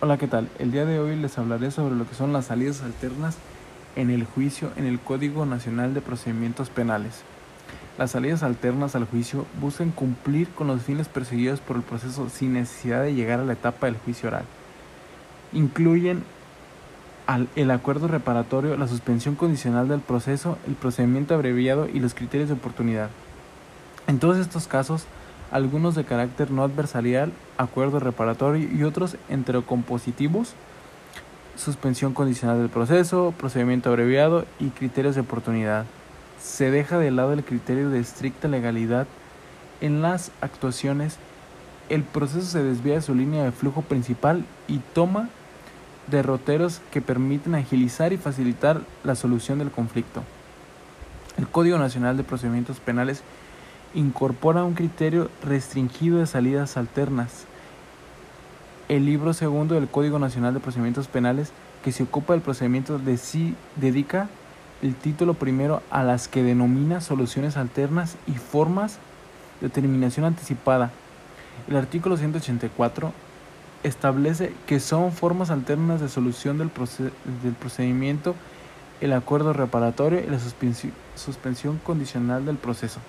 Hola, ¿qué tal? El día de hoy les hablaré sobre lo que son las salidas alternas en el juicio en el Código Nacional de Procedimientos Penales. Las salidas alternas al juicio buscan cumplir con los fines perseguidos por el proceso sin necesidad de llegar a la etapa del juicio oral. Incluyen el acuerdo reparatorio, la suspensión condicional del proceso, el procedimiento abreviado y los criterios de oportunidad. En todos estos casos, algunos de carácter no adversarial, acuerdo reparatorio y otros enterocompositivos, suspensión condicional del proceso, procedimiento abreviado y criterios de oportunidad. Se deja de lado el criterio de estricta legalidad en las actuaciones, el proceso se desvía de su línea de flujo principal y toma derroteros que permiten agilizar y facilitar la solución del conflicto. El Código Nacional de Procedimientos Penales incorpora un criterio restringido de salidas alternas. El libro segundo del Código Nacional de Procedimientos Penales, que se ocupa del procedimiento de sí, dedica el título primero a las que denomina soluciones alternas y formas de terminación anticipada. El artículo 184 establece que son formas alternas de solución del, del procedimiento el acuerdo reparatorio y la suspensión condicional del proceso.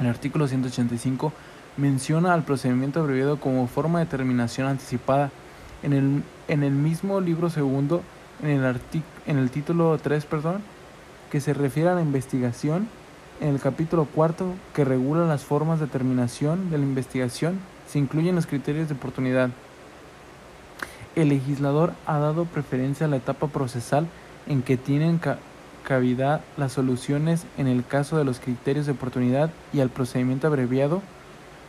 El artículo 185 menciona al procedimiento abreviado como forma de terminación anticipada. En el, en el mismo libro segundo, en el, en el título 3, perdón, que se refiere a la investigación, en el capítulo cuarto, que regula las formas de terminación de la investigación, se incluyen los criterios de oportunidad. El legislador ha dado preferencia a la etapa procesal en que tienen cavidad las soluciones en el caso de los criterios de oportunidad y al procedimiento abreviado,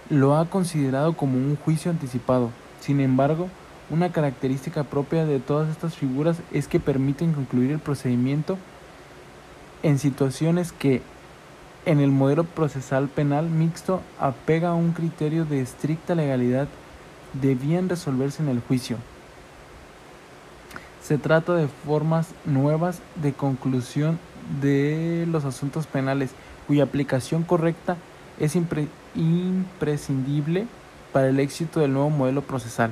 lo ha considerado como un juicio anticipado. Sin embargo, una característica propia de todas estas figuras es que permiten concluir el procedimiento en situaciones que en el modelo procesal penal mixto apega a un criterio de estricta legalidad debían resolverse en el juicio. Se trata de formas nuevas de conclusión de los asuntos penales cuya aplicación correcta es imprescindible para el éxito del nuevo modelo procesal.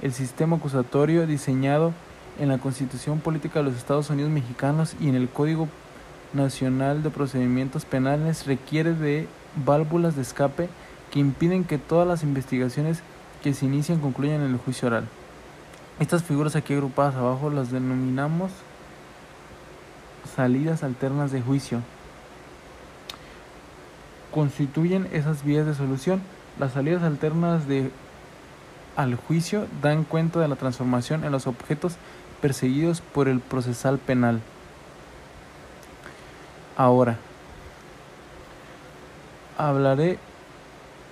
El sistema acusatorio diseñado en la Constitución Política de los Estados Unidos Mexicanos y en el Código Nacional de Procedimientos Penales requiere de válvulas de escape que impiden que todas las investigaciones que se inician concluyan en el juicio oral. Estas figuras aquí agrupadas abajo las denominamos salidas alternas de juicio. Constituyen esas vías de solución. Las salidas alternas de al juicio dan cuenta de la transformación en los objetos perseguidos por el procesal penal. Ahora, hablaré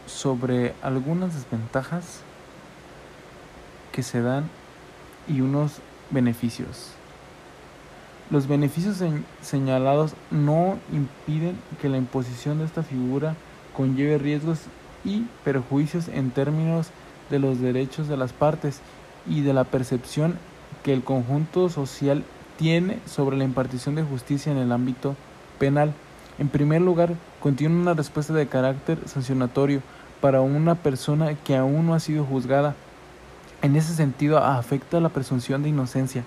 sobre algunas desventajas que se dan y unos beneficios. Los beneficios señalados no impiden que la imposición de esta figura conlleve riesgos y perjuicios en términos de los derechos de las partes y de la percepción que el conjunto social tiene sobre la impartición de justicia en el ámbito penal. En primer lugar, contiene una respuesta de carácter sancionatorio para una persona que aún no ha sido juzgada en ese sentido, afecta la presunción de inocencia.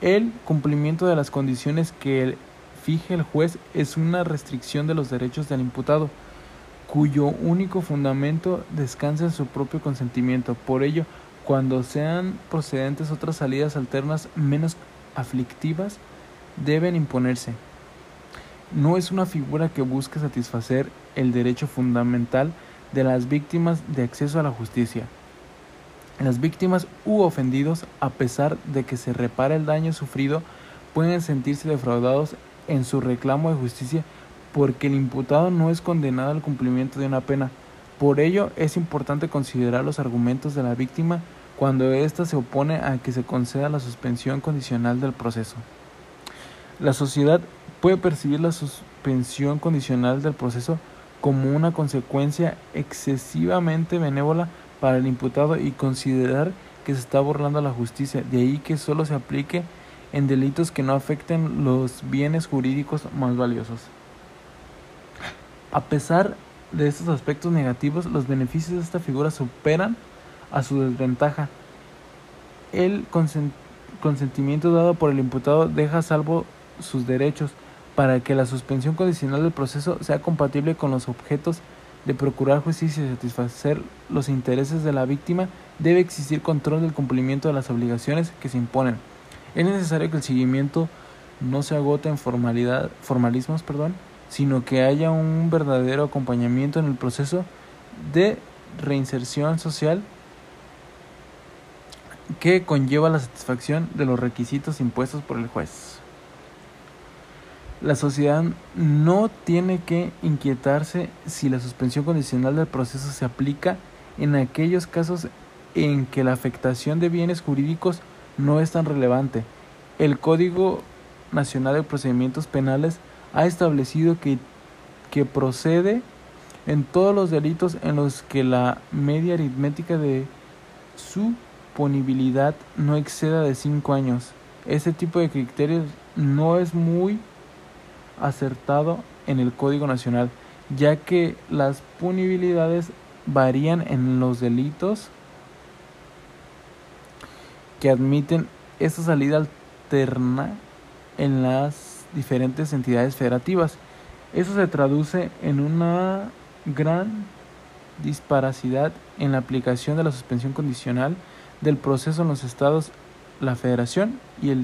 El, cumplimiento de las condiciones que fije el juez es una restricción de los derechos del imputado, cuyo único fundamento descansa en su propio consentimiento. Por ello, cuando sean procedentes otras salidas alternas menos aflictivas, deben imponerse. No es una figura que busque satisfacer el derecho fundamental de las víctimas de acceso a la justicia. Las víctimas u ofendidos, a pesar de que se repare el daño sufrido, pueden sentirse defraudados en su reclamo de justicia porque el imputado no es condenado al cumplimiento de una pena. Por ello es importante considerar los argumentos de la víctima cuando ésta se opone a que se conceda la suspensión condicional del proceso. La sociedad puede percibir la suspensión condicional del proceso como una consecuencia excesivamente benévola para el imputado y considerar que se está burlando la justicia, de ahí que solo se aplique en delitos que no afecten los bienes jurídicos más valiosos. A pesar de estos aspectos negativos, los beneficios de esta figura superan a su desventaja. el consentimiento dado por el imputado deja salvo sus derechos para que la suspensión condicional del proceso sea compatible con los objetos de procurar justicia y satisfacer los intereses de la víctima, debe existir control del cumplimiento de las obligaciones que se imponen. Es necesario que el seguimiento no se agote en formalidad, formalismos, perdón, sino que haya un verdadero acompañamiento en el proceso de reinserción social que conlleva la satisfacción de los requisitos impuestos por el juez. La sociedad no tiene que inquietarse si la suspensión condicional del proceso se aplica en aquellos casos en que la afectación de bienes jurídicos no es tan relevante. El Código Nacional de Procedimientos Penales ha establecido que, que procede en todos los delitos en los que la media aritmética de su punibilidad no exceda de 5 años. Este tipo de criterios no es muy acertado en el Código Nacional, ya que las punibilidades varían en los delitos que admiten esta salida alterna en las diferentes entidades federativas. Eso se traduce en una gran disparacidad en la aplicación de la suspensión condicional del proceso en los estados, la federación y el